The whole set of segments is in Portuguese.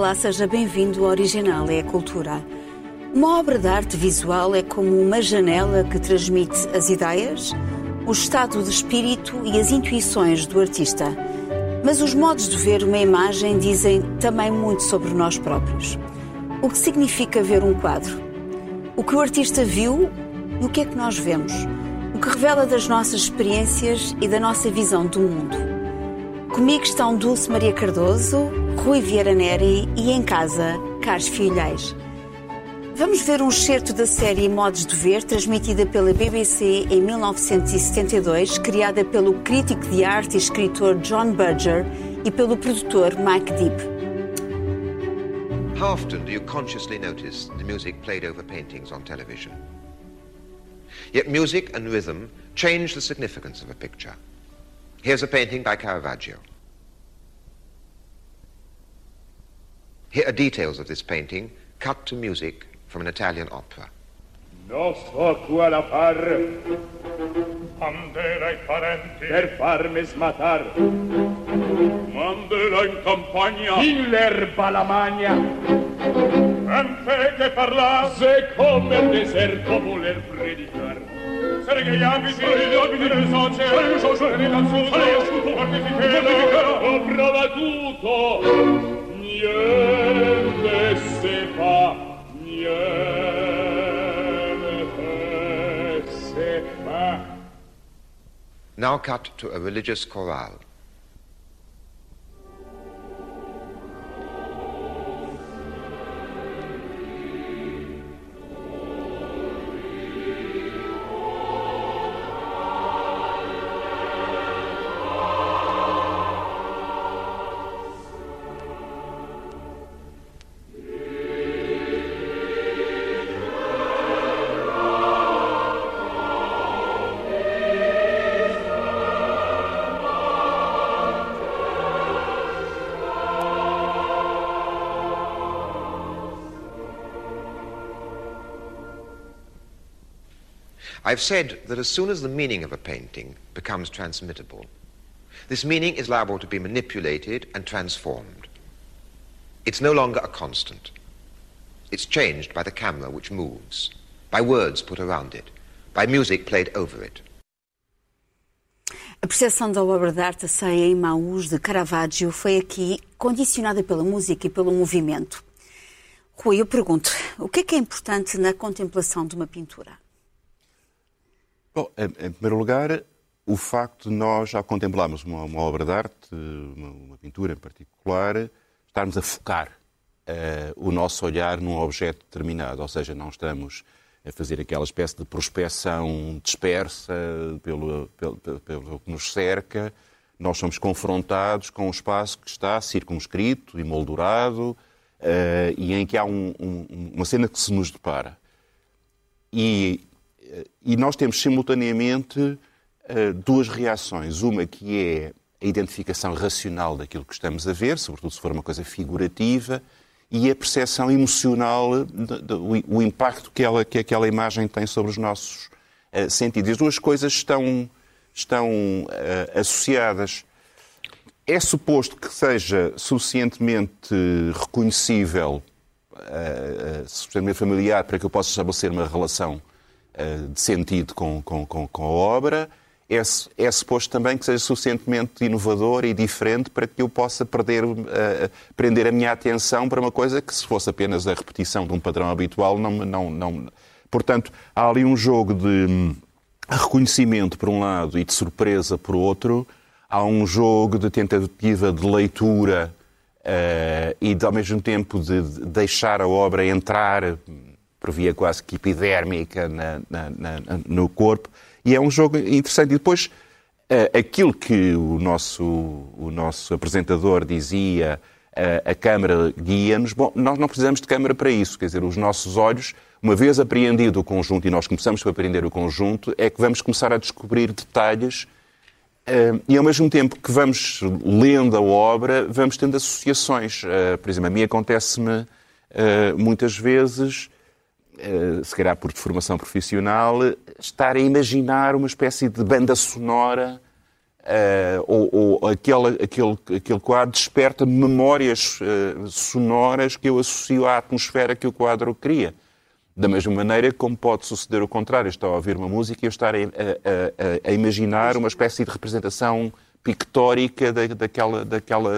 Olá, seja bem-vindo ao Original é a Cultura. Uma obra de arte visual é como uma janela que transmite as ideias, o estado de espírito e as intuições do artista. Mas os modos de ver uma imagem dizem também muito sobre nós próprios. O que significa ver um quadro? O que o artista viu e o que é que nós vemos? O que revela das nossas experiências e da nossa visão do mundo. Comigo estão Dulce Maria Cardoso, Rui Vieira Neri e em casa, Carlos Filhais. Vamos ver um excerto da série Modos de Ver, transmitida pela BBC em 1972, criada pelo crítico de arte e escritor John Berger e pelo produtor Mike Deep. How often do you consciously notice the music played over paintings on television? Yet music and rhythm change the significance of a picture. Here's a painting by Caravaggio. Here are details of this painting cut to music from an Italian opera. No so quale far Mandela i parenti per farmi smatar Mandela in campagna in l'erba la magna En fe che parla se come il deserto voler predicar Sere che gli abiti Gli abiti del soce Sere il soce Sere il soce Sere il soce Mortificare ho provato niente now cut to a religious chorale. I've said that as soon as the meaning of a painting becomes transmittable, this meaning is liable to be manipulated and transformed. It's no longer a constant. It's changed by the camera which moves, by words put around it, by music played over it. A percepção da obra de arte Ceia em Maús de Caravaggio foi aqui condicionada pela música e pelo movimento. Rui, eu pergunto, o que é que é importante na contemplação de uma pintura? Bom, em, primeiro lugar, o facto de nós, ao contemplarmos uma, uma obra de arte, uma, uma, pintura em particular, estarmos a focar uh, o nosso olhar num objeto determinado, ou seja, não estamos a fazer aquela espécie de prospecção dispersa pelo, pelo, pelo que nos cerca. Nós somos confrontados com um espaço que está circunscrito, emoldurado, uh, e em que há um, um, uma cena que se nos depara. E e nós temos simultaneamente duas reações. Uma que é a identificação racional daquilo que estamos a ver, sobretudo se for uma coisa figurativa, e a percepção emocional, o impacto que, ela, que aquela imagem tem sobre os nossos sentidos. As duas coisas estão, estão associadas. É suposto que seja suficientemente reconhecível, suficientemente familiar, para que eu possa estabelecer uma relação de sentido com, com, com, com a obra, é, é suposto também que seja suficientemente inovador e diferente para que eu possa perder, uh, prender a minha atenção para uma coisa que, se fosse apenas a repetição de um padrão habitual, não. não, não... Portanto, há ali um jogo de hum, reconhecimento por um lado e de surpresa por outro. Há um jogo de tentativa de leitura uh, e, de, ao mesmo tempo, de deixar a obra entrar por via quase que epidérmica na, na, na, no corpo. E é um jogo interessante. E depois, uh, aquilo que o nosso, o nosso apresentador dizia, uh, a câmara guia-nos, bom, nós não precisamos de câmara para isso. Quer dizer, os nossos olhos, uma vez apreendido o conjunto, e nós começamos a apreender o conjunto, é que vamos começar a descobrir detalhes Uh, e ao mesmo tempo que vamos lendo a obra, vamos tendo associações. Por exemplo, a mim acontece-me muitas vezes eh, se calhar por formação profissional, estar a imaginar uma espécie de banda sonora Uh, ou, ou aquele, aquele, aquele quadro desperta memórias uh, sonoras que eu associo à atmosfera que o quadro cria. Da mesma maneira como pode suceder o contrário. Estou a ouvir uma música e eu estar a, a, a, a imaginar uma espécie de representação pictórica da, daquela, daquela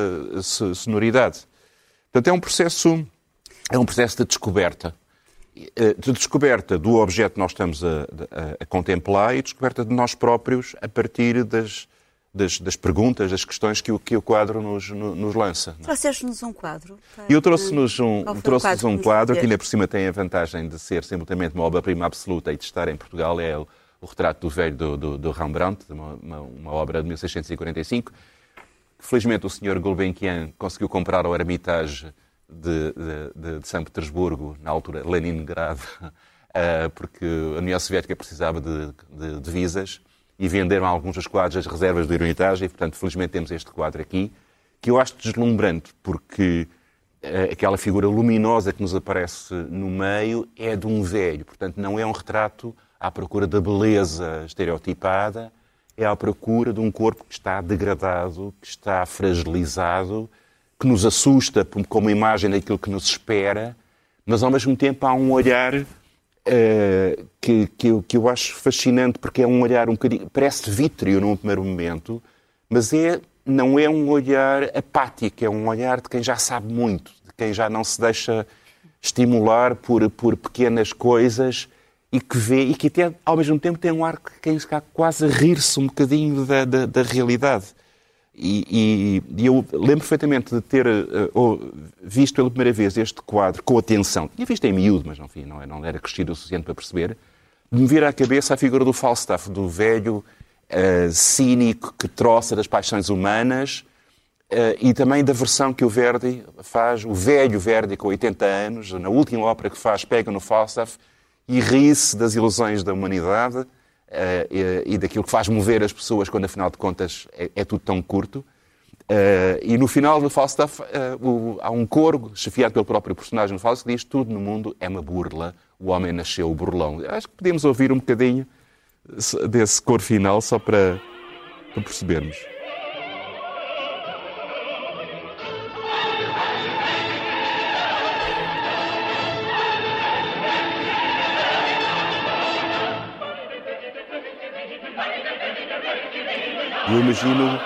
sonoridade. Portanto, é um processo, é um processo de descoberta. Eh, de descoberta do objeto que nós estamos a, a, a contemplar e descoberta de nós próprios a partir das, das, das, perguntas, das questões que o, que o quadro nos, nos lança. É? Trouxeste-nos um quadro. E eu trouxe-nos um, trouxe quadro um quadro que ainda por cima tem a vantagem de ser simultaneamente uma obra-prima absoluta e de estar em Portugal, é o, o retrato do velho do, do, do Rembrandt, uma, uma, uma, obra de 1645. Felizmente o Sr. Gulbenkian conseguiu comprar ao Hermitage de, de, de São Petersburgo, na altura Leningrado, uh, porque a União Soviética precisava de divisas e venderam alguns dos quadros as reservas do Hermitage e, portanto, felizmente temos este quadro aqui, que eu acho deslumbrante, porque uh, aquela figura luminosa que nos aparece no meio é de um velho, portanto, não é um retrato à procura da beleza estereotipada, é à procura de um corpo que está degradado, que está fragilizado, que nos assusta como imagem daquilo que nos espera, mas ao mesmo tempo há um olhar uh, que, que, eu, que eu acho fascinante, porque é um olhar um bocadinho. parece vítreo num primeiro momento, mas é, não é um olhar apático, é um olhar de quem já sabe muito, de quem já não se deixa estimular por, por pequenas coisas e que vê, e que até ao mesmo tempo tem um ar que quem está quase a rir-se um bocadinho da, da, da realidade. E, e, eu lembro perfeitamente de ter uh, visto pela primeira vez este quadro com atenção. Tinha visto em miúdo, mas enfim, não, não era crescido o suficiente para perceber. De me vir à cabeça a figura do Falstaff, do velho uh, cínico que troça das paixões humanas uh, e também da versão que o Verdi faz, o velho Verdi com 80 anos, na última ópera que faz, pega no Falstaff e ri-se das ilusões da humanidade e, daquilo que faz mover as pessoas quando, afinal de contas, é, é tudo tão curto. Uh, e no final do Falstaff uh, há um coro, chefiado pelo próprio personagem do Falstaff, que diz tudo no mundo é uma burla, o homem nasceu burlão. Acho que podemos ouvir um bocadinho desse coro final só para, para percebermos. Eu imagino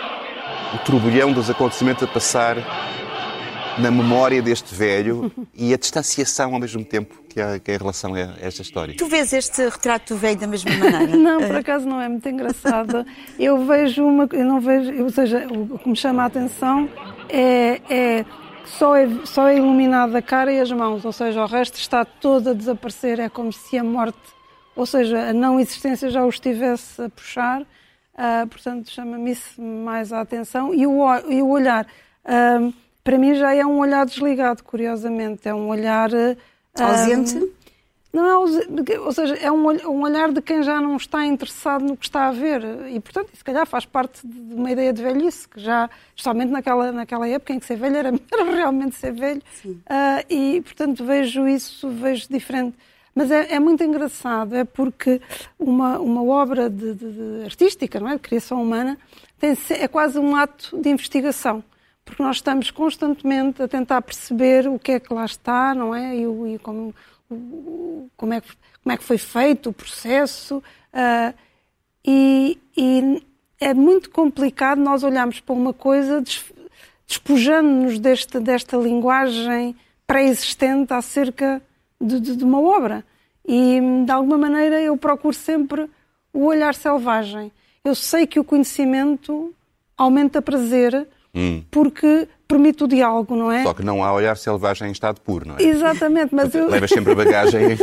o turbilhão dos acontecimentos a passar na memória deste velho e a distanciação ao mesmo tempo que há, que há em relação a esta história. Tu vês este retrato do velho da mesma maneira? não, por acaso não é muito engraçado. Eu vejo uma, eu não vejo, ou seja, o que me chama a atenção é, é só é só é iluminado a cara e as mãos, ou seja, o resto está todo a desaparecer, é como se a morte, ou seja, a não existência já o estivesse a puxar Uh, portanto, chama-me isso mais a atenção. E o, e o olhar, uh, para mim, já é um olhar desligado, curiosamente. É um olhar. Uh, ausente? Não é ausente, ou seja, é um, um olhar de quem já não está interessado no que está a ver. E, portanto, se calhar faz parte de uma ideia de velhice, que já, especialmente naquela, naquela época em que ser velho era, era realmente ser velho. e, portanto, vejo isso, vejo diferente. Mas é, é, muito engraçado, é porque uma, uma obra de, de, de artística, não é? de criação humana, tem, é quase um ato de investigação, porque nós estamos constantemente a tentar perceber o que é que lá está, não é? E, e como, como, é como é que foi feito o processo. Uh, e, e, é muito complicado nós olharmos para uma coisa despojando-nos desta, desta linguagem pré-existente acerca de, de, de, uma obra. E, de alguma maneira, eu procuro sempre o olhar selvagem. Eu sei que o conhecimento aumenta prazer hum. porque permite o diálogo, não é? Só que não há olhar selvagem em estado puro, não é? Exatamente, mas eu... Levas sempre a bagagem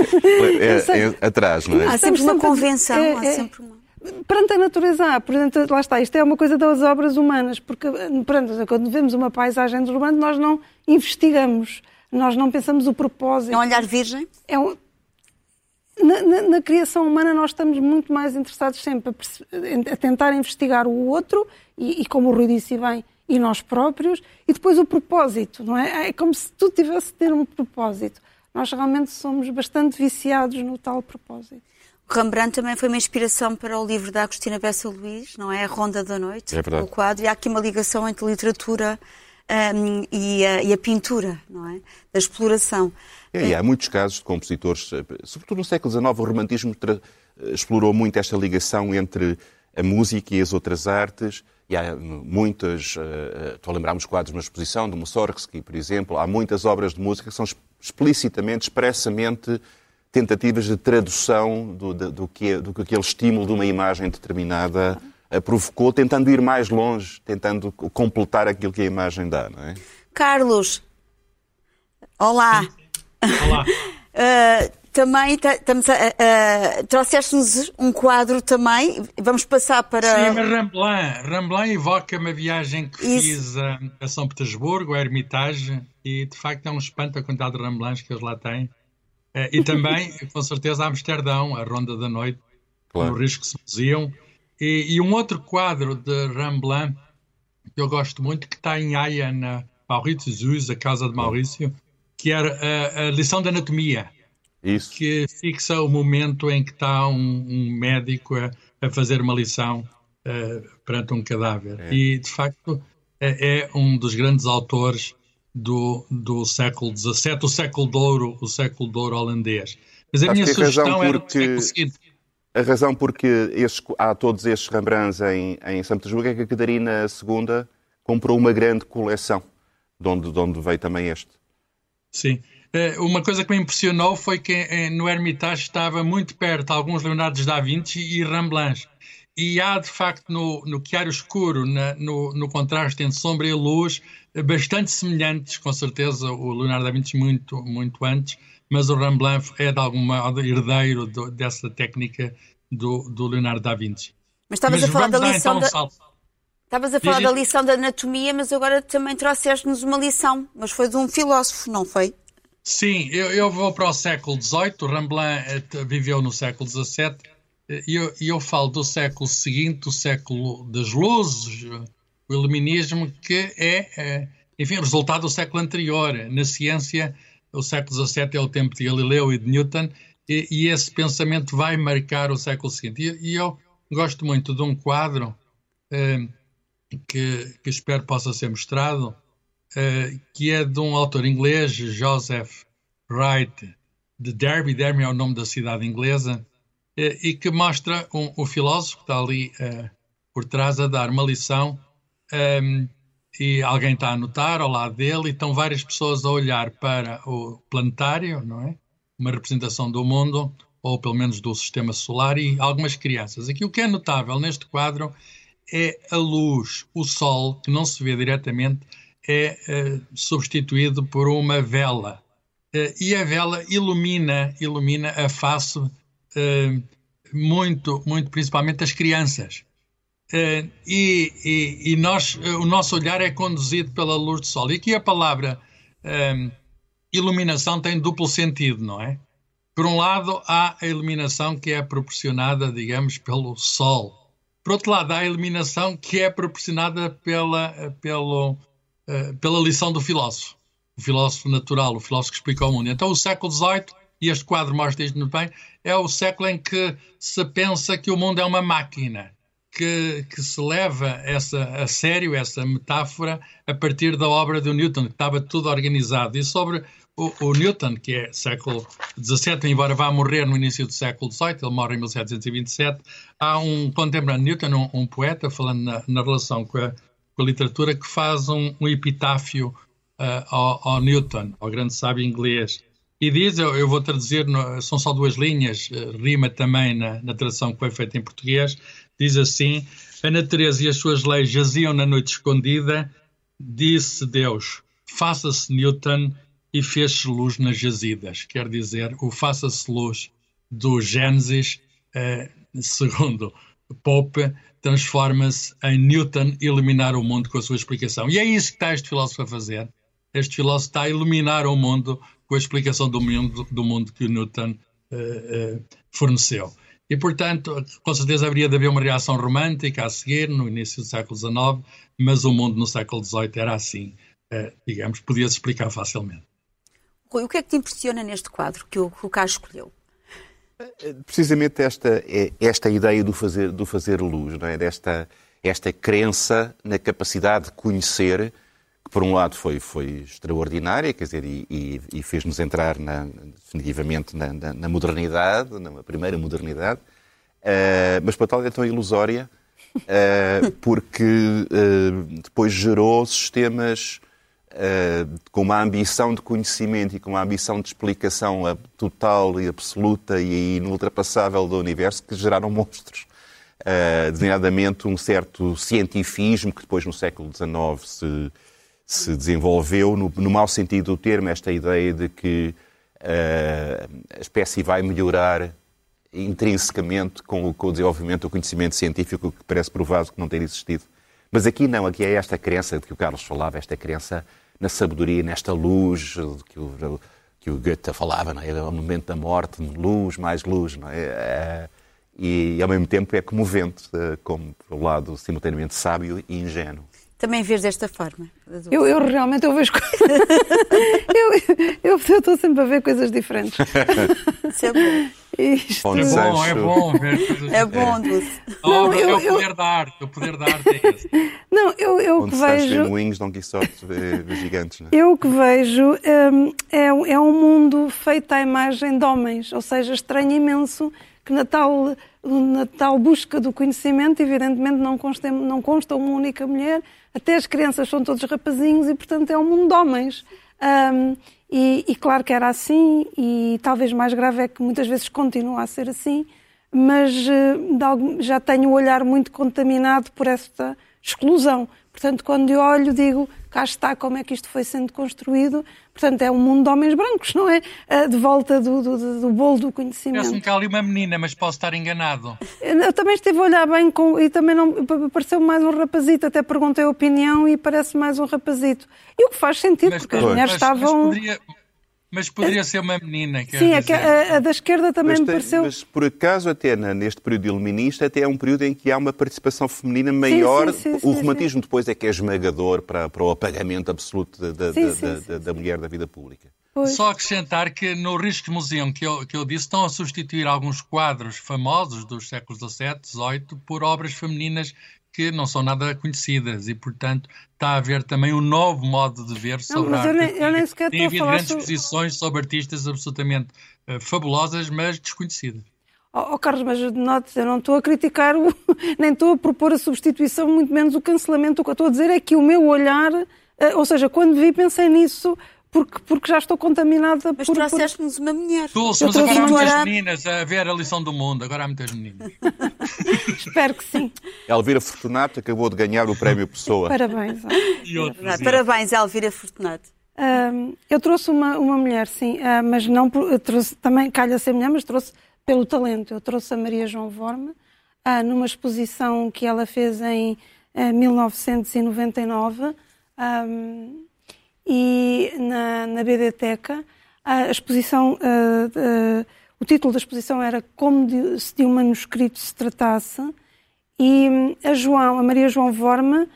é, é, atrás, não é? Há sempre uma convenção, é, há é. sempre uma... Perante a natureza há, portanto, lá está, isto é uma coisa das obras humanas, porque perante, quando vemos uma paisagem urbana nós não investigamos nós não pensamos o propósito. É um olhar virgem? É um... na, na, na, criação humana nós estamos muito mais interessados sempre a, a tentar investigar o outro e, e, como o Rui disse bem, e nós próprios, e depois o propósito, não é? É como se tu tivesse de ter um propósito. Nós realmente somos bastante viciados no tal propósito. O Rembrandt também foi uma inspiração para o livro da Agostina Bessa Luís, não é? A Ronda da Noite, é verdade. o quadro. E há aqui uma ligação entre literatura um, e, a, e, a, pintura, não é? Da exploração. É, e há muitos casos de compositores, sobretudo no século XIX, o romantismo explorou muito esta ligação entre a música e as outras artes. E há muitas, uh, estou a lembrar-me os quadros uma exposição do Mussorgsky, por exemplo, há muitas obras de música que são explicitamente, expressamente tentativas de tradução do, do, do, que, do que aquele estímulo de uma imagem determinada provocou, tentando ir mais longe, tentando completar aquilo que a imagem dá, não é? Carlos, olá. Olá. uh, também estamos a, a, trouxeste-nos um quadro também. Vamos passar para. Sim, mas Ramblan. Ramblan evoca-me a viagem que Isso. fiz a, a, São Petersburgo, a Hermitage, e de facto é um espanto a quantidade de Ramblans que eles lá têm. Uh, e também, com certeza, a Amsterdão, a Ronda da Noite, claro. no Risco Museum. E, e, um outro quadro de Ramblan que eu gosto muito, que está em Haia, na Maurício Zuz, a casa de Maurício, que era a, a lição de anatomia. Isso. Que fixa o momento em que está um, um médico a, a, fazer uma lição uh, perante um cadáver. É. E, de facto, é, é, um dos grandes autores do, do século XVII, o século de ouro, o século de ouro holandês. Mas a Acho minha sugestão era o seguinte a razão porque estes, há todos estes Rembrandts em, em São Petersburgo é que a Catarina II comprou uma grande coleção, de onde, de onde veio também este. Sim. Eh, uma coisa que me impressionou foi que eh, no Hermitage estava muito perto alguns Leonardo da Vinci e Rembrandts. E há, de facto, no, no Chiaro Escuro, na, no, no contraste entre sombra e luz, bastante semelhantes, com certeza, o Leonardo da Vinci muito, muito antes, mas o Rembrandt é de algum modo herdeiro do, dessa técnica do, do, Leonardo da Vinci. Mas estavas mas a falar da lição então, da... Estavas a falar da lição da anatomia, mas agora também trouxeste-nos uma lição, mas foi de um filósofo, não foi? Sim, eu, eu vou para o século XVIII, o Rembrandt eh, viveu no século XVII, e eu, eu falo do século seguinte, o século das luzes, o iluminismo, que é, é enfim, resultado do século anterior. Na ciência, o século XVII é o tempo de Galileu e de Newton, e, e esse pensamento vai marcar o século seguinte. E, e eu gosto muito de um quadro eh, que, que, espero possa ser mostrado, eh, que é de um autor inglês, Joseph Wright, de Derby. Derby é o nome da cidade inglesa, e que mostra um, o filósofo que está ali eh, por trás a dar uma lição eh, e alguém está a anotar ao lado dele e estão várias pessoas a olhar para o planetário, não é? Uma representação do mundo, ou pelo menos do sistema solar, e algumas crianças. Aqui o que é notável neste quadro é a luz, o sol, que não se vê diretamente, é uh, substituído por uma vela. Uh, e a vela ilumina, ilumina a face uh, muito, muito principalmente as crianças. Uh, e, e, e, nós, uh, o nosso olhar é conduzido pela luz do sol. E aqui a palavra um, iluminação tem duplo sentido, não é? Por um lado, há a iluminação que é proporcionada, digamos, pelo sol. Por outro lado, há a iluminação que é proporcionada pela, pelo, pela lição do filósofo, o filósofo natural, o filósofo que explica o mundo. Então, o século XVIII, e este quadro mostra isto muito bem, é o século em que se pensa que o mundo é uma máquina que, que, se leva essa, a sério essa metáfora a partir da obra do Newton, que estava tudo organizado. E sobre o, o Newton, que é século XVII, embora vá morrer no início do século XVIII, ele morre em 1727, há um contemporâneo Newton, um, um poeta, falando na, na relação com a, com a, literatura, que faz um, um epitáfio uh, ao, ao, Newton, ao grande sábio inglês. E diz, eu, eu vou traduzir, são só duas linhas, uh, rima também na, na tradução que foi feita em português, Diz assim: A natureza e as suas leis jaziam na noite escondida. Disse Deus: Faça-se Newton e fez-se luz nas jazidas. Quer dizer, o faça-se luz do Gênesis, eh, segundo Pope, transforma-se em Newton iluminar o mundo com a sua explicação. E é isso que está este filósofo a fazer. Este filósofo está a iluminar o mundo com a explicação do mundo, do mundo que o Newton eh, eh, forneceu. E, portanto, com certeza haveria de haver uma reação romântica a seguir, no início do século XIX, mas o mundo no século XVIII era assim, eh, digamos, podia-se explicar facilmente. Rui, o que é que te impressiona neste quadro que o, que o Carlos escolheu? Precisamente esta, esta ideia do fazer, do fazer luz, não é? Desta, esta crença na capacidade de conhecer, por um lado foi, foi extraordinária, quer dizer, e, e, e fez-nos entrar na, definitivamente na, na, na, modernidade, na primeira modernidade, uh, mas para tal é tão ilusória, uh, porque uh, depois gerou sistemas com uma ambição de conhecimento e com uma ambição de explicação total e absoluta e inultrapassável do universo que geraram monstros. Uh, designadamente um certo cientifismo que depois no século XIX se, se desenvolveu, no, no mau sentido do termo, esta ideia de que uh, a espécie vai melhorar intrinsecamente com o, com o desenvolvimento do conhecimento científico que parece provado que não ter existido. Mas aqui não, aqui é esta crença de que o Carlos falava, esta crença na sabedoria, nesta luz que o, que o Goethe falava, não é? o momento da morte, luz, mais luz. Não é? é e ao mesmo tempo é comovente, eh, como o lado simultaneamente sábio e ingênuo. Também vês desta forma? Eu, eu realmente eu vejo eu, eu, eu estou sempre a ver coisas diferentes. Isso é bom. Isto... É bom, é bom ver coisas É bom, Dulce. Não, não, eu, é o poder da arte, o poder da arte é esse. Não, eu, eu Onde que vejo... moinhos, Dom Quixote, gigantes, não é? Eu que vejo um, é, é um mundo feito à imagem de homens, ou seja, estranho imenso que na tal, na tal busca do conhecimento, evidentemente, não consta, não consta uma única mulher, até as crianças são todos rapazinhos e, portanto, é um mundo de homens. Um, e, e, claro que era assim, e talvez mais grave é que muitas vezes continua a ser assim, mas uh, já tenho o olhar muito contaminado por esta exclusão. Portanto, quando eu olho, digo, cá está como é que isto foi sendo construído. Portanto, é um mundo de homens brancos, não é? Ah, de volta do, do, do bolo do conhecimento. Parece-me que há ali uma menina, mas posso estar enganado. Eu também estive a olhar bem com, e também não pareceu mais um rapazito. Até perguntei a opinião e parece mais um rapazito. E o que faz sentido, mas, porque as mulheres mas, estavam. Mas poderia mas poderia ser uma menina. Sim, a, a, da esquerda também mas me pareceu. Mas por acaso, até neste período iluminista, até é um período em que há uma participação feminina maior. Sim, sim, sim, o romantismo depois é que é esmagador para, para o apagamento absoluto da, da, da, da mulher da vida pública. Pois. Só acrescentar que no Risco Museum que eu, que eu disse estão a substituir alguns quadros famosos dos séculos XVII, XVIII por obras femininas que não são nada conhecidas e, portanto, está a haver também um novo modo de ver sobre não, a arte. Eu nem, eu nem sequer Tem havido grandes sobre... exposições sobre artistas absolutamente uh, fabulosas, mas desconhecidas. Oh, oh, Carlos, mas note, eu não estou a criticar, o... nem estou a propor a substituição, muito menos o cancelamento. O que eu estou a dizer é que o meu olhar, uh, ou seja, quando vi, pensei nisso porque, porque já estou contaminada mas por... Mas trouxeste-nos uma mulher. Dulce, mas agora há muitas meninas a ver a lição do mundo. Agora há muitas meninas. Espero que sim. Elvira Fortunato acabou de ganhar o prémio Pessoa. Parabéns. É Parabéns, Elvira Fortunato. Uh, eu trouxe uma, uma mulher, sim, uh, mas não por, trouxe, também calha ser mulher, mas trouxe pelo talento. Eu trouxe a Maria João Vorme uh, numa exposição que ela fez em 1999 e na, na BDteca a exposição, uh, uh, o título da exposição era Como de, se de um manuscrito se tratasse e hum, a João, a Maria João Vorme,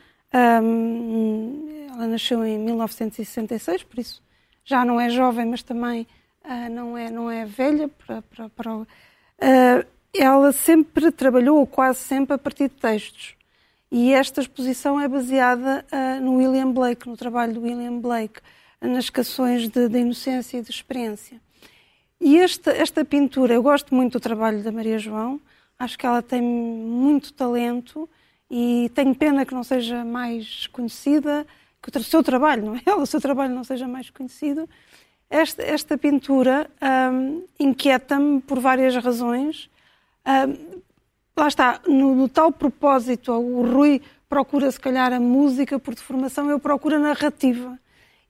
um, ela nasceu em 1966, por isso já não é jovem, mas também uh, não, é, não é velha. Para, para, para ela sempre trabalhou, ou quase sempre, a partir de textos. E esta exposição é baseada uh, no William Blake, no trabalho do William Blake, nas canções de, inocência e de experiência. E esta, esta pintura, eu gosto muito do trabalho da Maria João, acho que ela tem muito talento e tenho pena que não seja mais conhecida, que o seu trabalho, não é ela, o seu trabalho não seja mais conhecido. Esta, esta pintura um, inquieta-me por várias razões. Um, lá está, no, no, tal propósito, o Rui procura se calhar a música por deformação, eu procuro a narrativa.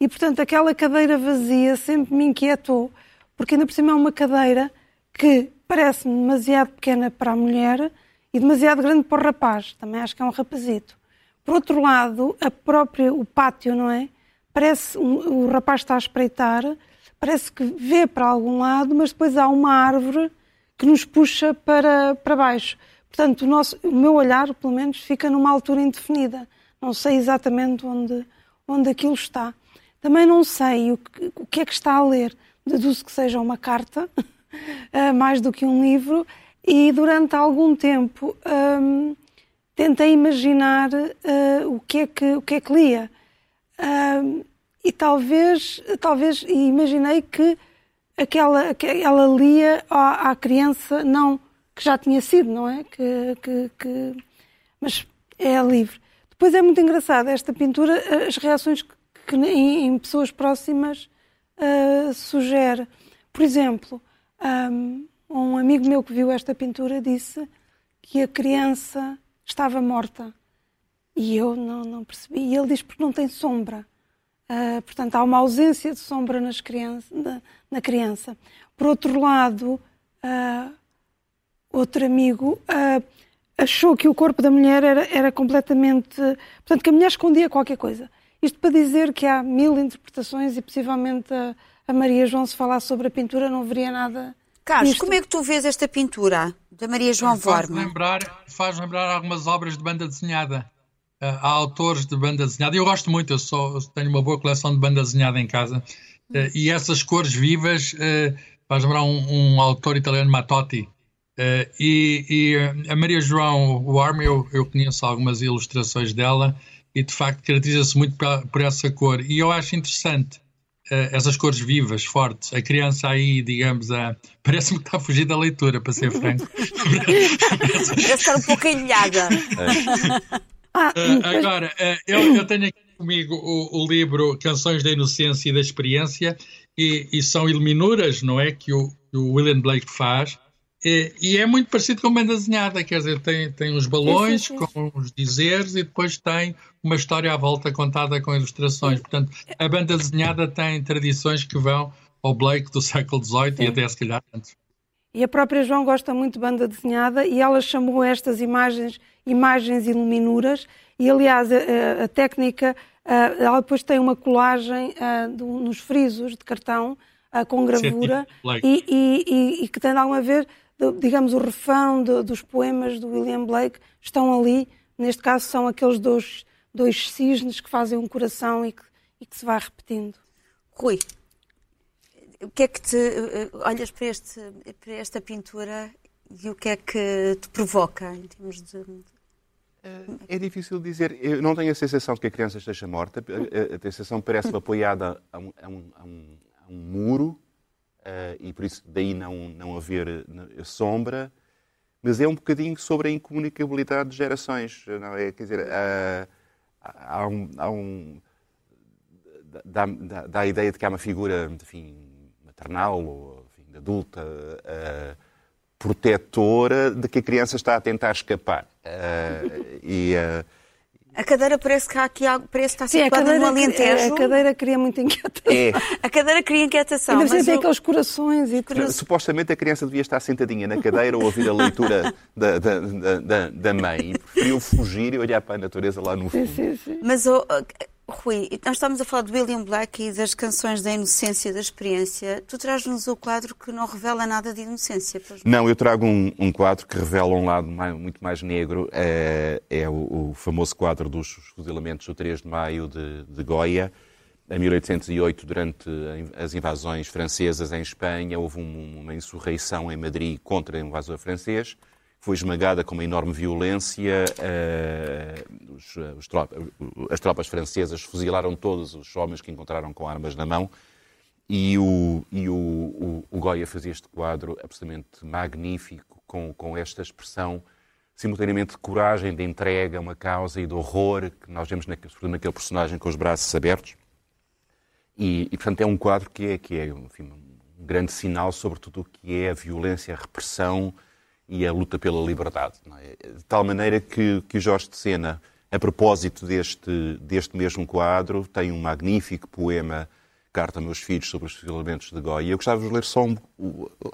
E portanto, aquela cadeira vazia sempre me inquietou, porque ainda por cima é uma cadeira que parece-me demasiado pequena para a mulher e demasiado grande para o rapaz. Também acho que é um rapazito. Por outro lado, a própria, o pátio, não é? Parece, um, o rapaz está a espreitar, parece que vê para algum lado, mas depois há uma árvore que nos puxa para, para baixo. Portanto, o, nosso, o meu olhar, pelo menos, fica numa altura indefinida. Não sei exatamente onde, onde aquilo está. Também não sei o que, o que é que está a ler. Deduzo que seja uma carta, uh, mais do que um livro, e durante algum tempo um, tentei imaginar uh, o, que é que, o que é que lia. Uh, e talvez, talvez imaginei que aquela, que ela lia à, à, criança, não que já tinha sido, não é? Que, que, que, mas é livre. Depois é muito engraçado esta pintura, as reações que, que em, em, pessoas próximas uh, sugere. Por exemplo, um, um amigo meu que viu esta pintura disse que a criança estava morta. E eu não, não percebi. E ele diz porque não tem sombra. Uh, portanto, há uma ausência de sombra nas criança, na, na criança. Por outro lado, uh, outro amigo uh, achou que o corpo da mulher era, era completamente. Portanto, que a mulher escondia qualquer coisa. Isto para dizer que há mil interpretações e possivelmente a, a Maria João, se falar sobre a pintura, não veria nada. Carlos, como é que tu vês esta pintura da Maria João faz Vorma? Lembrar, faz lembrar algumas obras de banda desenhada. Uh, há autores de banda desenhada, e eu gosto muito, eu, só, eu tenho uma boa coleção de banda desenhada em casa, uh, e essas cores vivas uh, faz lembrar um, um autor italiano, Matotti, Uh, e, e, a Maria João Warm, eu, eu, conheço algumas ilustrações dela e de facto caracteriza-se muito por, por, essa cor. E eu acho interessante uh, essas cores vivas, fortes. A criança aí, digamos, uh, parece-me que está a fugir da leitura, para ser franco. parece estar um pouco ilhada. agora, eu, eu, tenho aqui comigo o, o, livro Canções da Inocência e da Experiência e, e são iluminuras, não é? Que o, que o William Blake faz. E, e, é muito parecido com banda desenhada, quer dizer, tem, tem os balões sim, sim, sim. com os dizeres e depois tem uma história à volta contada com ilustrações. Portanto, a banda desenhada tem tradições que vão ao Blake do século XVIII e até se calhar antes. E a própria João gosta muito de banda desenhada e ela chamou estas imagens imagens iluminuras e, aliás, a, a técnica, ela depois tem uma colagem nos frisos de cartão com gravura e, e, e, e que tem alguma a ver digamos, o refrão de, dos poemas do William Blake estão ali. Neste caso, são aqueles dois, dois cisnes que fazem um coração e que, e que se vai repetindo. Rui, o que é que te. Olhas para, este, para esta pintura e o que é que te provoca em termos de. É difícil dizer. Eu não tenho a sensação de que a criança esteja morta. A, a, a sensação parece-me apoiada a um, a um, a um, a um muro e por isso daí não, não haver sombra, mas é um bocadinho sobre a incomunicabilidade de gerações. Não é? Quer dizer, uh, há um. Há um dá, dá, dá, a ideia de que há uma figura enfim, maternal ou enfim, adulta, uh, protetora, de que a criança está a tentar escapar. e a cadeira parece que há aqui algo, parece que está Sim, situada no Alentejo. A cadeira cria muita inquietação. É. A cadeira cria inquietação. Ainda mas eu... aqueles corações e tudo. Supostamente a criança devia estar sentadinha na cadeira ou ouvir a leitura da, da, da, da, mãe e preferiu fugir e olhar para a natureza lá no fundo. Sim, sim, sim. Mas, oh, Rui, nós estamos a falar de William Black e das canções da inocência da experiência. Tu traz-nos o quadro que não revela nada de inocência. Não, eu trago um, um, quadro que revela um lado mais, muito mais negro. É, é o, o, famoso quadro dos fuzilamentos do 3 de maio de, de. Em 1808, durante as invasões francesas em Espanha, houve um, uma insurreição em Madrid contra o invasor francês foi esmagada com uma enorme violência. Uh, os, os tropas, as tropas francesas fuzilaram todos os homens que encontraram com armas na mão. E o, e o, o, o Goya fazia este quadro absolutamente magnífico, com, com esta expressão simultaneamente de coragem, de entrega a uma causa e de horror que nós vemos naquele, naquele personagem com os braços abertos. E, e, portanto, é um quadro que é, que é enfim, um grande sinal sobre tudo o que é a violência, a repressão, e a luta pela liberdade. É? De tal maneira que, que o Jorge de Sena, a propósito deste, deste mesmo quadro, tem um magnífico poema, Carta a Meus Filhos, sobre os filamentos de Goya. Eu gostava de ler só um,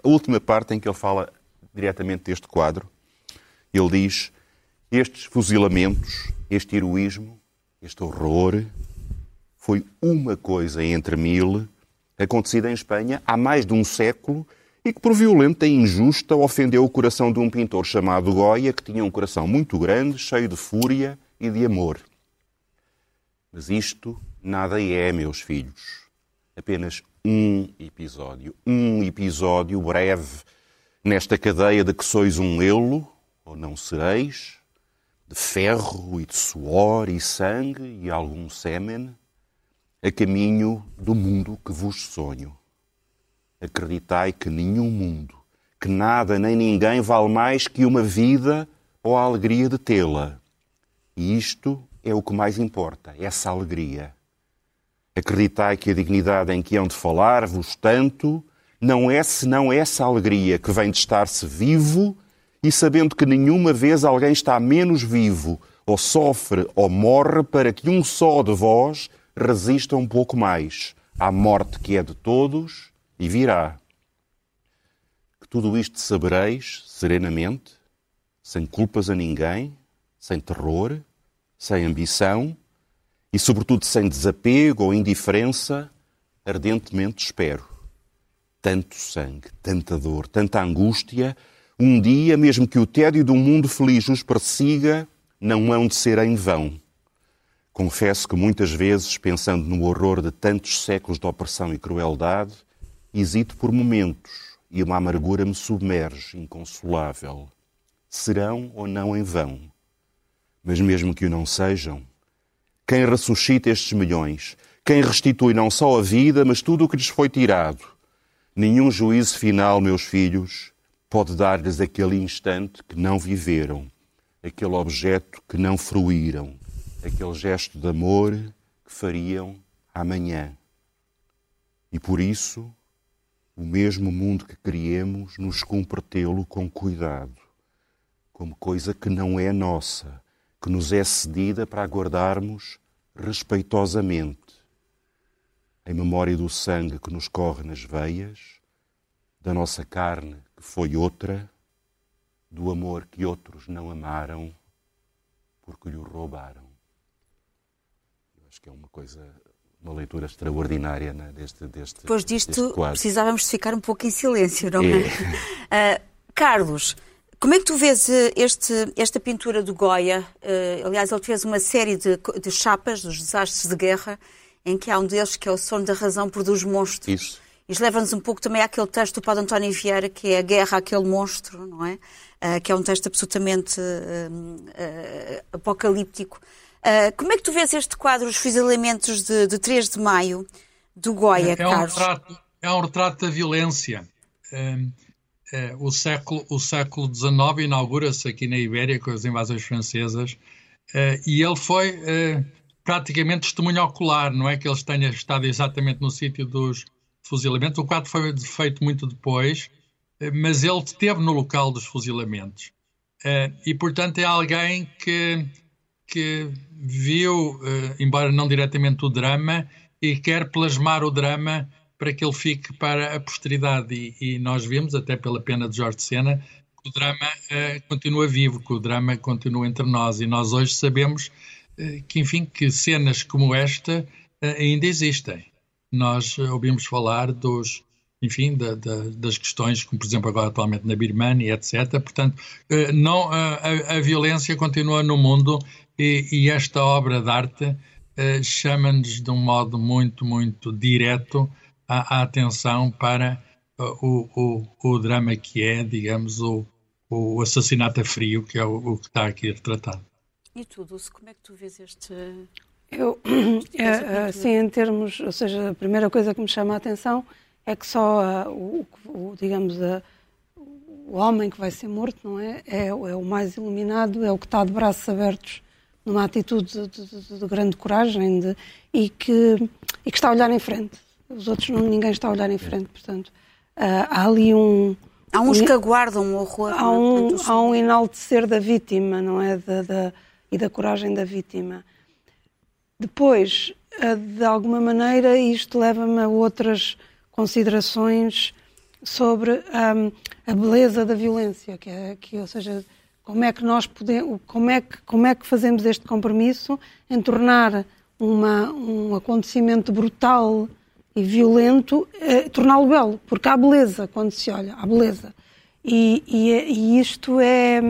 a última parte em que ele fala diretamente deste quadro. Ele diz: Estes fuzilamentos, este heroísmo, este horror, foi uma coisa entre mil, acontecida em Espanha há mais de um século e que, por violenta e injusta, ofendeu o coração de um pintor chamado Goya, que tinha um coração muito grande, cheio de fúria e de amor. Mas isto nada é, meus filhos. Apenas um episódio. Um episódio breve nesta cadeia de que sois um elo, ou não sereis, de ferro e de suor e sangue e algum sêmen, a caminho do mundo que vos sonho. Acreditai que nenhum mundo, que nada nem ninguém vale mais que uma vida ou a alegria de tê-la. E isto é o que mais importa, essa alegria. Acreditai que a dignidade em que hão de falar-vos tanto não é senão essa alegria que vem de estar-se vivo e sabendo que nenhuma vez alguém está menos vivo, ou sofre ou morre, para que um só de vós resista um pouco mais à morte que é de todos e virá. Que tudo isto sabereis serenamente, sem culpas a ninguém, sem terror, sem ambição e, sobretudo, sem desapego ou indiferença, ardentemente espero. Tanto sangue, tanta dor, tanta angústia, um dia, mesmo que o tédio de um mundo feliz os persiga, não hão de ser em vão. Confesso que muitas vezes, pensando no horror de tantos séculos de opressão e crueldade, hesito por momentos e uma amargura me submerge, inconsolável. Serão ou não em vão? Mas mesmo que o não sejam, quem ressuscita estes milhões, quem restitui não só a vida, mas tudo o que lhes foi tirado, nenhum juízo final, meus filhos, pode dar-lhes aquele instante que não viveram, aquele objeto que não fruíram aquele gesto de amor que fariam amanhã. E por isso, o mesmo mundo que criemos nos cumpre tê-lo com cuidado, como coisa que não é nossa, que nos é cedida para aguardarmos respeitosamente, em memória do sangue que nos corre nas veias, da nossa carne que foi outra, do amor que outros não amaram porque lhe roubaram. Acho que é uma coisa, uma leitura extraordinária né, deste, deste Depois disto, deste precisávamos de ficar um pouco em silêncio, não é? Ah, Carlos, como é que tu vês eh, este, esta pintura do Goya? Eh, aliás, ele fez uma série de, de chapas dos desastres de guerra, em que há um deles que é o Sono da Razão produz monstros. Isso. Isto leva-nos um pouco também àquele texto do Padre António Vieira, que é a guerra àquele monstro, não é? Ah, que é um texto absolutamente ah, apocalíptico. Ah, como é que tu vês este quadro, os fuzilamentos de, de 3 de maio, do Goya, é, um Carlos? retrato, é um retrato da violência. É, o, século, o século XIX inaugura-se aqui na Ibéria com as invasões francesas é, e ele foi é, praticamente testemunho ocular, não é que ele tenha estado exatamente no sítio dos fuzilamentos. O quadro foi feito muito depois, é, mas ele esteve no local dos fuzilamentos. É, e, portanto, é alguém que que viu, uh, embora não diretamente o drama, e quer plasmar o drama para que ele fique para a posteridade. E, e nós vimos, até pela pena de Jorge Sena, que o drama uh, continua vivo, que o drama continua entre nós. E nós hoje sabemos uh, que, enfim, que cenas como esta ainda existem. Nós ouvimos falar dos, enfim, da, da, das questões, como por exemplo agora atualmente na Birmania, etc. Portanto, não, a, a, violência continua no mundo e, e esta obra de arte uh, chama-nos de um modo muito, muito direto a, a atenção para o, o, o, drama que é, digamos, o, o assassinato a frio, que é o, o que está aqui retratado. E tu, Dulce, como é que tu vês este... Eu, é, assim, em termos, ou seja, a primeira coisa que me chama a atenção é que só, uh, o, o, digamos, uh, o homem que vai ser morto, não é? é? É o mais iluminado, é o que está de braços abertos numa atitude de, de, de grande coragem de, e, que, e que está a olhar em frente. Os outros, não, ninguém está a olhar em frente, portanto. Uh, há ali um. Há uns que aguardam o horror. Há um, há um enaltecer da vítima, não é? Da, da, e da coragem da vítima. Depois, uh, de alguma maneira, isto leva-me a outras considerações sobre um, a beleza da violência, que, é, que ou seja, como é que nós podemos, como é que, como é que fazemos este compromisso em tornar uma, um acontecimento brutal e violento, eh, torná-lo belo, porque há beleza quando se olha, há beleza. E, e, e, isto é.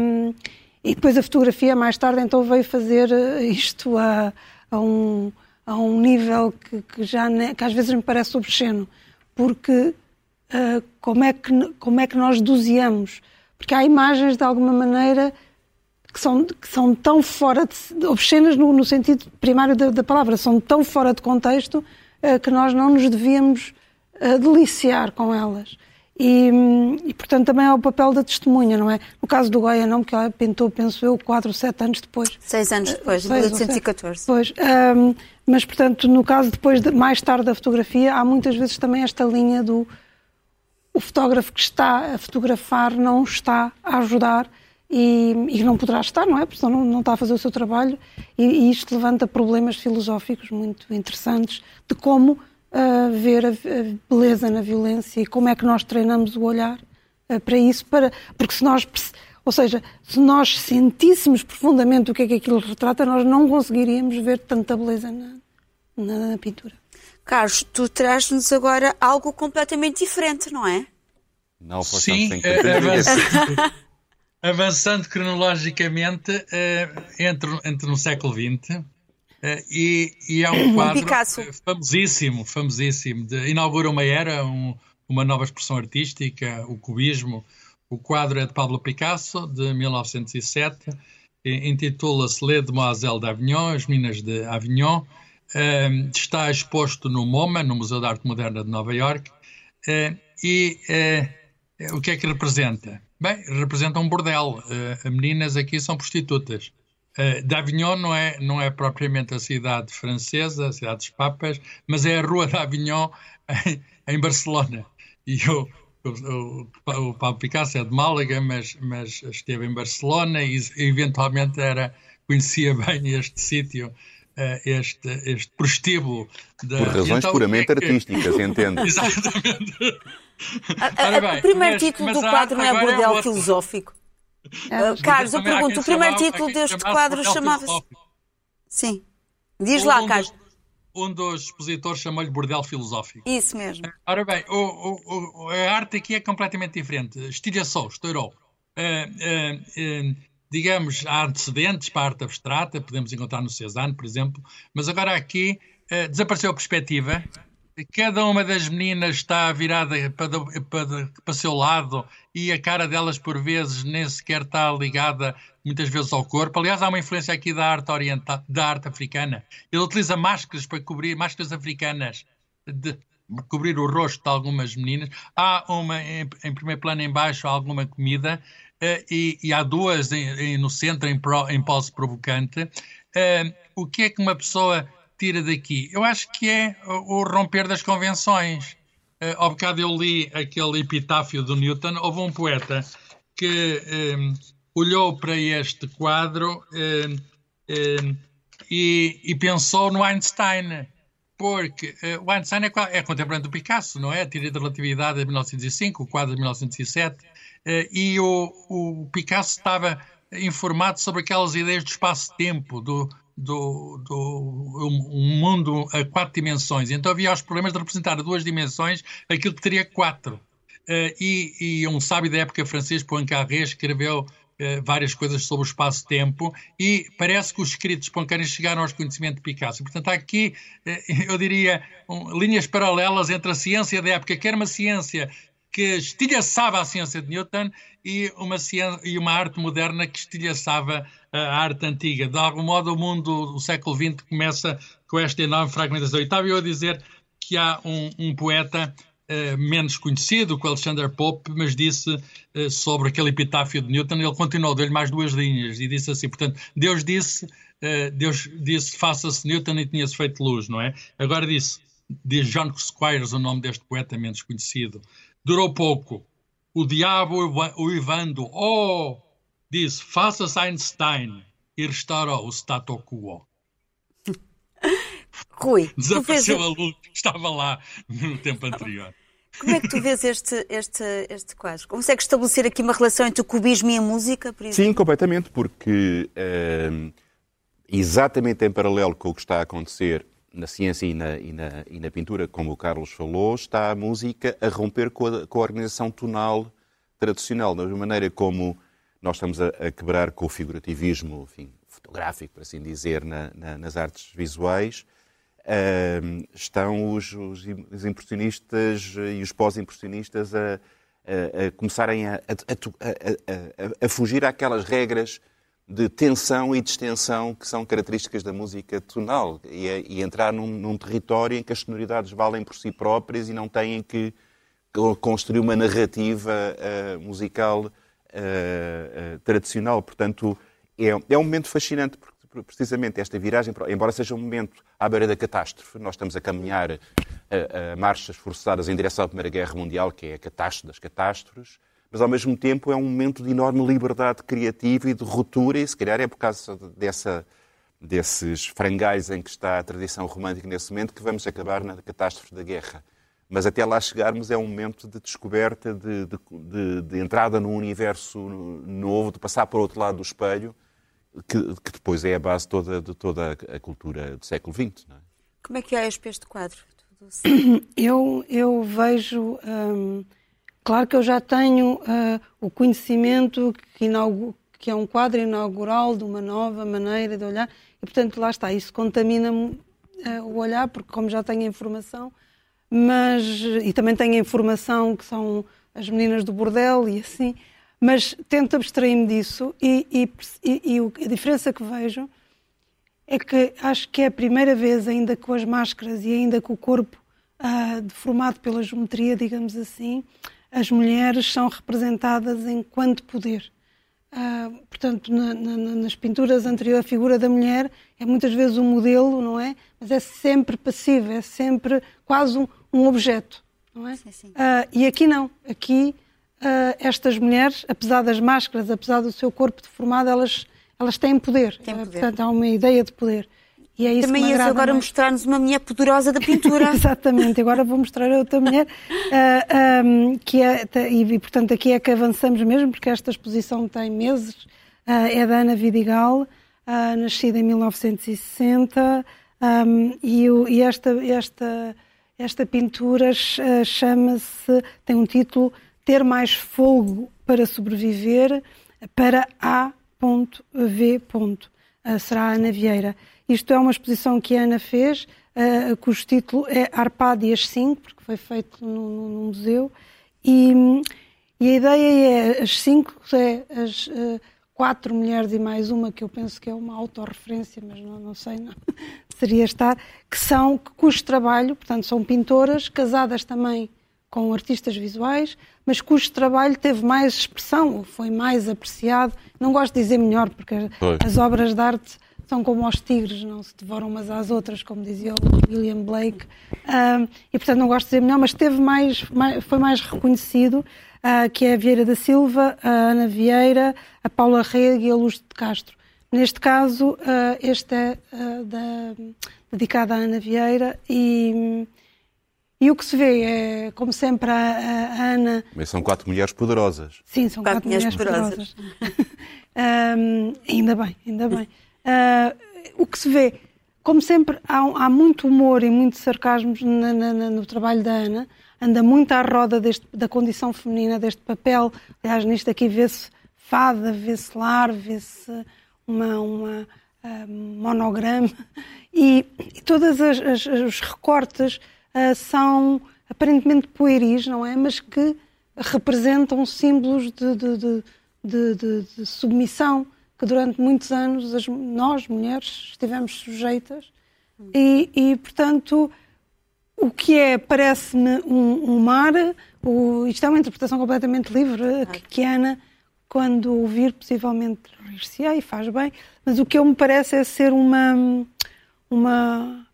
E depois a fotografia, mais tarde, então veio fazer eh, isto a, a, um, a um nível que, que já que às vezes me parece obsceno, porque uh, como, é que, como é que nós doseamos? Porque há imagens, de alguma maneira, que são, que são tão fora de. obscenas no, no sentido primário da, da, palavra, são tão fora de contexto uh, que nós não nos devíamos uh, deliciar com elas. E, e, portanto, também é o papel da testemunha, não é? No caso do Goya, não, porque ela pintou, penso eu, 4 ou 7 anos depois. Seis anos depois, de 1814. Pois, um, mas, portanto, no caso depois, de, mais tarde da fotografia, há muitas vezes também esta linha do o fotógrafo que está a fotografar não está a ajudar e, e não poderá estar, não é? Porque não, não está a fazer o seu trabalho e, e isto levanta problemas filosóficos muito interessantes de como uh, ver a, a, beleza na violência e como é que nós treinamos o olhar uh, para isso, para, porque se nós, ou seja, se nós sentíssemos profundamente o que é que aquilo retrata, nós não conseguiríamos ver tanta beleza na, na, na pintura. Carlos, tu traz-nos agora algo completamente diferente, não é? Não, Sim, avançando, avançando cronologicamente uh, entre, entre no século XX e, e é um quadro Picasso. famosíssimo, famosíssimo, de, inaugura uma era, um, uma nova expressão artística, o cubismo. O quadro é de Pablo Picasso, de 1907, intitula-se Les Demoiselles d'Avignon, As Meninas de Avignon, uh, está exposto no MoMA, no Museu de Arte Moderna de Nova York, e o que é que representa? Bem, representa um bordel. Uh, meninas aqui são prostitutas. Uh, D'Avignon não é, não é propriamente a cidade francesa, a cidade dos Papas, mas é a rua d'Avignon em, em Barcelona. E o, o, o, Pablo Picasso é de Málaga, mas, mas esteve em Barcelona e eventualmente era, conhecia bem este sítio uh, este, este prostíbulo. Da... Por razões então, puramente é que... artísticas, entendo. Exatamente. A, a, bem, o primeiro mas, título mas do quadro não é Bordel é Filosófico. Uh, Carlos, eu pergunto, o primeiro título deste quadro chamava-se. Sim. Diz um, lá, um Carlos. Dos, um dos expositores chamou-lhe Bordel Filosófico. Isso mesmo. Ora bem, o, o, a arte aqui é completamente diferente. Estilhaçou, estourou. Uh, uh, uh, digamos, há antecedentes para a arte abstrata, podemos encontrar no Cézanne, por exemplo, mas agora aqui desapareceu a perspectiva cada uma das meninas está virada para, para, para seu lado e a cara delas, por vezes, nem sequer está ligada muitas vezes ao corpo. Aliás, há uma influência aqui da arte oriental, da arte africana. Ele utiliza máscaras para cobrir, máscaras africanas, de cobrir o rosto de algumas meninas. Há uma, em, em primeiro plano, embaixo, alguma comida. Uh, e, e, há duas em, em, no centro, em, pro, em provocante. Uh, o que é que uma pessoa tira daqui? Eu acho que é o romper das convenções. Uh, ao bocado eu li aquele epitáfio do Newton. Houve um poeta que um, eh, olhou para este quadro um, um, e, e, pensou no Einstein. Porque uh, o Einstein é, é, contemporâneo do Picasso, não é? A teoria da relatividade de 1905, o quadro de 1907. Uh, e o, o Picasso estava informado sobre aquelas ideias do espaço-tempo, do, do, do um mundo a quatro dimensões. Então havia os problemas de representar a duas dimensões aquilo que teria quatro. Uh, e, e, um sábio da época francês, Poincaré, escreveu uh, várias coisas sobre o espaço-tempo e parece que os escritos de Poincaré chegaram aos conhecimentos de Picasso. Portanto, há aqui, uh, eu diria, um, linhas paralelas entre a ciência da época, que era uma ciência que estilhaçava a ciência de Newton e uma, ciência, e uma arte moderna que estilhaçava a arte antiga. De algum modo, o mundo do século XX começa com esta enorme fragmentação. E estava eu a dizer que há um, um poeta uh, menos conhecido, o Alexander Pope, mas disse uh, sobre aquele epitáfio de Newton, ele continuou, deu-lhe mais duas linhas e disse assim, portanto, Deus disse, uh, Deus disse, faça-se Newton e tinha-se feito luz, não é? Agora disse, diz John Squires, o nome deste poeta menos conhecido, durou pouco. O diabo o Ivando, oh, disse: faça-se Einstein e restaura o status quo. Rui, desapareceu vês... a luz que estava lá no tempo anterior. Como é que tu vês este, este, este quadro? Consegue estabelecer aqui uma relação entre o cubismo e a música, por exemplo? Sim, completamente, porque ehm, exatamente em paralelo com o que está a acontecer na ciência e na, e na, e na pintura, como o Carlos falou, está a música a romper com a, com a organização tonal tradicional, da mesma maneira como nós estamos a, a quebrar com o figurativismo enfim, fotográfico, por assim dizer, na, na, nas artes visuais. uh, estão os, os, os, impressionistas e os pós-impressionistas a, a, a, começarem a, a, fugir àquelas regras de tensão e distensão que são características da música tonal e, e entrar num, num, território em que as sonoridades valem por si próprias e não têm que construir uma narrativa uh, musical uh, uh, tradicional. Portanto, é, é um momento fascinante porque precisamente esta viragem, embora seja um momento à beira da catástrofe, nós estamos a caminhar a, a marchas forçadas em direção à Primeira Guerra Mundial, que é a catástrofe das catástrofes, mas ao mesmo tempo é um momento de enorme liberdade criativa e de ruptura, e se calhar é por causa dessa, desses frangais em que está a tradição romântica nesse momento que vamos acabar na catástrofe da guerra. Mas até lá chegarmos é um momento de descoberta, de, de, de, de entrada num universo novo, de passar para o outro lado do espelho, que, que depois é a base toda, de toda a cultura do século XX. É? Como é que é este quadro? Eu, eu vejo. Hum, Claro que eu já tenho uh, o conhecimento que, que, é um quadro inaugural de uma nova maneira de olhar e, portanto, lá está. Isso contamina-me uh, o olhar, porque, como já tenho a informação, mas. e também tenho a informação que são as meninas do bordel e assim, mas tento abstrair-me disso e, e, e, e a diferença que vejo é que acho que é a primeira vez, ainda com as máscaras e ainda com o corpo uh, deformado pela geometria, digamos assim, as mulheres são representadas enquanto poder. Uh, portanto, na, na, nas pinturas anteriores, a figura da mulher é muitas vezes um modelo, não é? Mas é sempre passiva, é sempre quase um, um objeto, não é? Sim, sim. Uh, e aqui não. Aqui, uh, estas mulheres, apesar das máscaras, apesar do seu corpo deformado, elas, elas têm poder. Tem poder. portanto, há uma ideia de poder. E é isso Também ias agora mostrar-nos uma mulher poderosa da pintura. Exatamente, agora vou mostrar a outra mulher, uh, ah, um, que é, e portanto aqui é que avançamos mesmo, porque esta exposição tem meses, uh, é da Ana Vidigal, uh, nascida em 1960, um, e, o, e, esta, esta, esta pintura chama-se, tem um título, Ter Mais Fogo para Sobreviver, para A.V. será a Ana Vieira. Isto é uma exposição que a Ana fez, uh, cujo título é Arpádias 5, porque foi feito no, no museu. E, e, a ideia é as cinco, é as uh, quatro mulheres e mais uma, que eu penso que é uma autorreferência, mas não, não sei, não, seria estar, que são, cujo trabalho, portanto, são pintoras, casadas também com artistas visuais, mas cujo trabalho teve mais expressão, foi mais apreciado. Não gosto de dizer melhor, porque as obras de arte são como os tigres, não se devoram umas às outras, como dizia o William Blake. Uh, e portanto não gosto de dizer melhor, mas teve mais, mais foi mais reconhecido, uh, que é a Vieira da Silva, a Ana Vieira, a Paula Rega e a Luz de Castro. Neste caso, uh, este é da, dedicado à Ana Vieira e, e o que se vê é, como sempre, a, a Ana. Mas são quatro mulheres poderosas. Sim, são quatro, quatro mulheres, mulheres poderosas. um, ainda bem, ainda bem. Uh, o que se vê, como sempre, há, há muito humor e muito sarcasmo na, na, no trabalho da Ana, anda muito à roda deste, da condição feminina, deste papel. Aliás, nisto aqui vê-se fada, vê-se lar, vê-se uma, uma uh, monograma. E, e todos os recortes uh, são aparentemente pueris, não é? Mas que representam símbolos de, de, de, de submissão que durante muitos anos as, nós, mulheres, estivemos sujeitas e, e portanto, o que é, parece-me um, um, mar, o, isto é uma interpretação completamente livre, que, que Ana, quando ouvir, possivelmente rir-se e faz bem, mas o que eu me parece é ser uma, uma,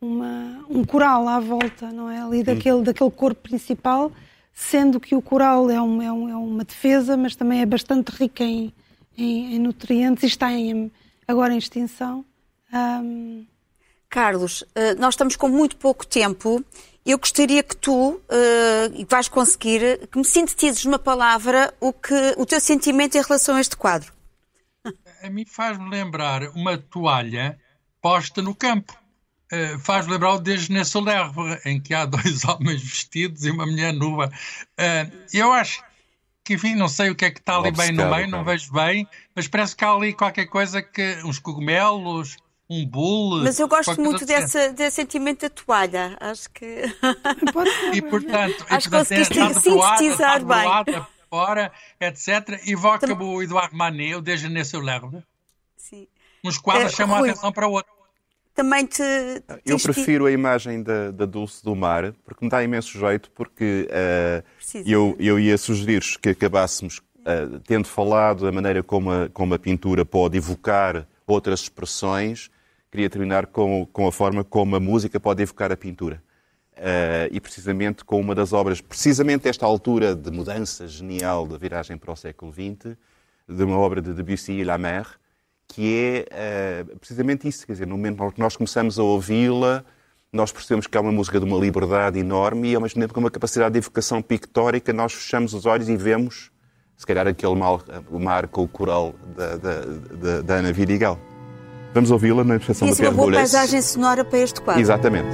uma, um coral à volta, não é? Ali daquele, daquele corpo principal, sendo que o coral é, um, é, um, é uma defesa, mas também é bastante rica em, em, em nutrientes e está em, agora em extinção. Um... Carlos, eh, nós estamos com muito pouco tempo. Eu gostaria que tu, eh, e vais conseguir, que me sintetizes numa palavra o, que, o teu sentimento em relação a este quadro. A mim faz-me lembrar uma toalha posta no campo. Uh, faz lembrar o Desne Solerre, em que há dois homens vestidos e uma mulher nua. Uh, eu acho que enfim, não sei o que é que está ali bem no meio, não vejo bem, mas parece que há ali qualquer coisa que. uns cogumelos, um bull. Mas eu gosto muito assim. dessa, desse sentimento da toalha. Acho que. Pode ser. E portanto, Acho e, que portanto, conseguiste broada, sintetizar bem. broada, fora, etc. Evoca-me o Eduardo Manet, o Déjeuner sur l'herbe. Sim. Uns quadros Eh, chamam a Rui, atenção para outro. Também te. Eu prefiro a imagem da, da Dulce do Mar, porque me dá imenso jeito, porque Precisa. eu, eu ia sugerir que acabássemos, eh, tendo falado da maneira como a, como a pintura pode evocar outras expressões, queria terminar com, com a forma como a música pode evocar a pintura. Eh, e precisamente com uma das obras, precisamente esta altura de mudança genial da viragem para o século XX, de uma obra de Debussy e La Mer, que é eh, precisamente isso. Quer dizer, no momento em que nós começamos a ouvi-la, nós percebemos que é uma música de uma liberdade enorme e, ao mesmo tempo, com uma capacidade de evocação pictórica, nós fechamos os olhos e vemos, se calhar, aquele mal, o mar com o coral da, da, da, da Ana Vidigal. Vamos ouvi-la na expressão da uma Pierre boa Boulez. paisagem sonora para este quadro. Exatamente.